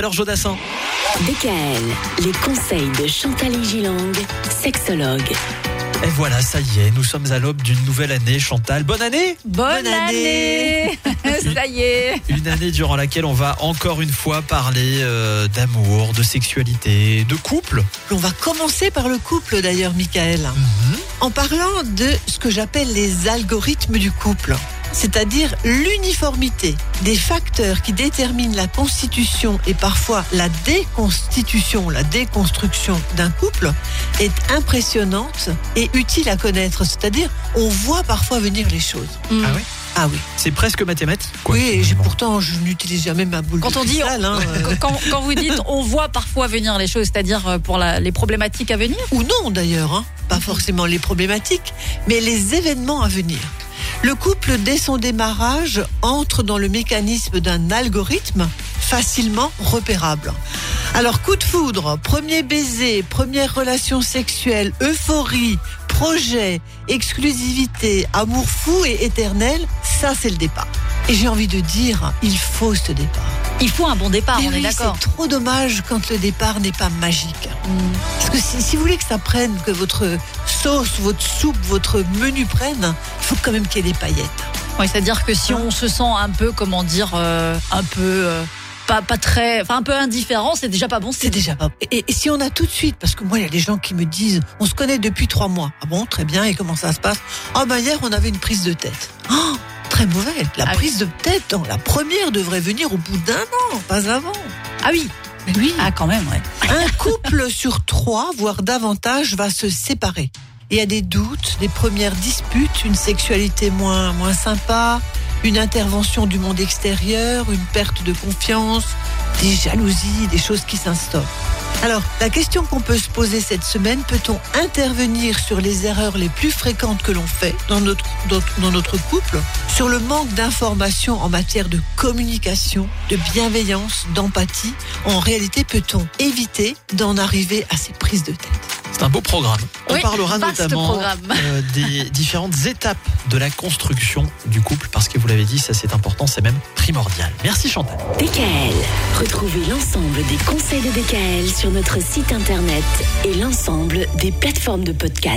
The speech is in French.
Alors Jodassin, DKL, les conseils de Chantal Gilang, sexologue. et voilà, ça y est, nous sommes à l'aube d'une nouvelle année. Chantal, bonne année Bonne, Bonne année, Ça y est Une année durant laquelle on va encore une fois parler euh, d'amour, de sexualité, de couple. On va commencer par le couple d'ailleurs, Michael, Mhm. en parlant de ce que j'appelle les algorithmes du couple, c'est-à-dire l'uniformité des facteurs qui déterminent la constitution et parfois la déconstitution, la déconstruction d'un couple est impressionnante et utile à connaître, c'est-à-dire on voit parfois venir les choses. Ah oui Ah oui, C'est presque mathématique. quoi, oui, et pourtant je n'utilise jamais ma boule Quand de on dit- cristal, hein, euh, quand, quand vous dites on voit parfois venir les choses, c'est-à-dire euh, pour la- les problématiques à venir? Ou non d'ailleurs, hein. pas forcément les problématiques, mais les événements à venir. Le couple, dès son démarrage, entre dans le mécanisme d'un algorithme facilement repérable. Alors, coup de foudre, premier baiser, première relation sexuelle, euphorie, projet, exclusivité, amour fou et éternel, ça c'est le départ. Et j'ai envie de dire, il faut ce départ. Il faut un bon départ, Mais on est d'accord. c'est trop dommage quand le départ n'est pas magique. Parce que si, si vous voulez que ça prenne, que votre sauce, votre soupe, votre menu prenne, il faut quand même qu'il y ait des paillettes. Oui, c'est-à-dire que si on se sent un peu, comment dire, euh, un peu euh, pas, pas très, enfin un peu indifférent, c'est déjà pas bon. C'est déjà pas. Et, et si on a tout de suite, parce que moi, il y a des gens qui me disent, on se connaît depuis trois mois. Ah bon, très bien, et comment ça se passe? Ah ben hier, on avait une prise de tête. Oh, très mauvais. La Ah oui. prise de tête, dans la première devrait venir au bout d'un an, pas avant. Ah oui, oui. ah quand même, ouais. Un couple sur trois, voire davantage, va se séparer. Il y a des doutes, des premières disputes, une sexualité moins, moins sympa, une intervention du monde extérieur, une perte de confiance, des jalousies, des choses qui s'instaurent. Alors, la question qu'on peut se poser cette semaine, peut-on intervenir sur les erreurs les plus fréquentes que l'on fait dans notre, dans notre couple, sur le manque d'informations en matière de communication, de bienveillance, d'empathie? En réalité, peut-on éviter d'en arriver à ces prises de tête? C'est un beau programme. On Oui, parlera notamment euh, des différentes étapes de la construction du couple, parce que vous l'avez dit, ça c'est important, c'est même primordial. Merci Chantal. DKL, retrouvez l'ensemble des conseils de DKL sur notre site internet et l'ensemble des plateformes de podcast.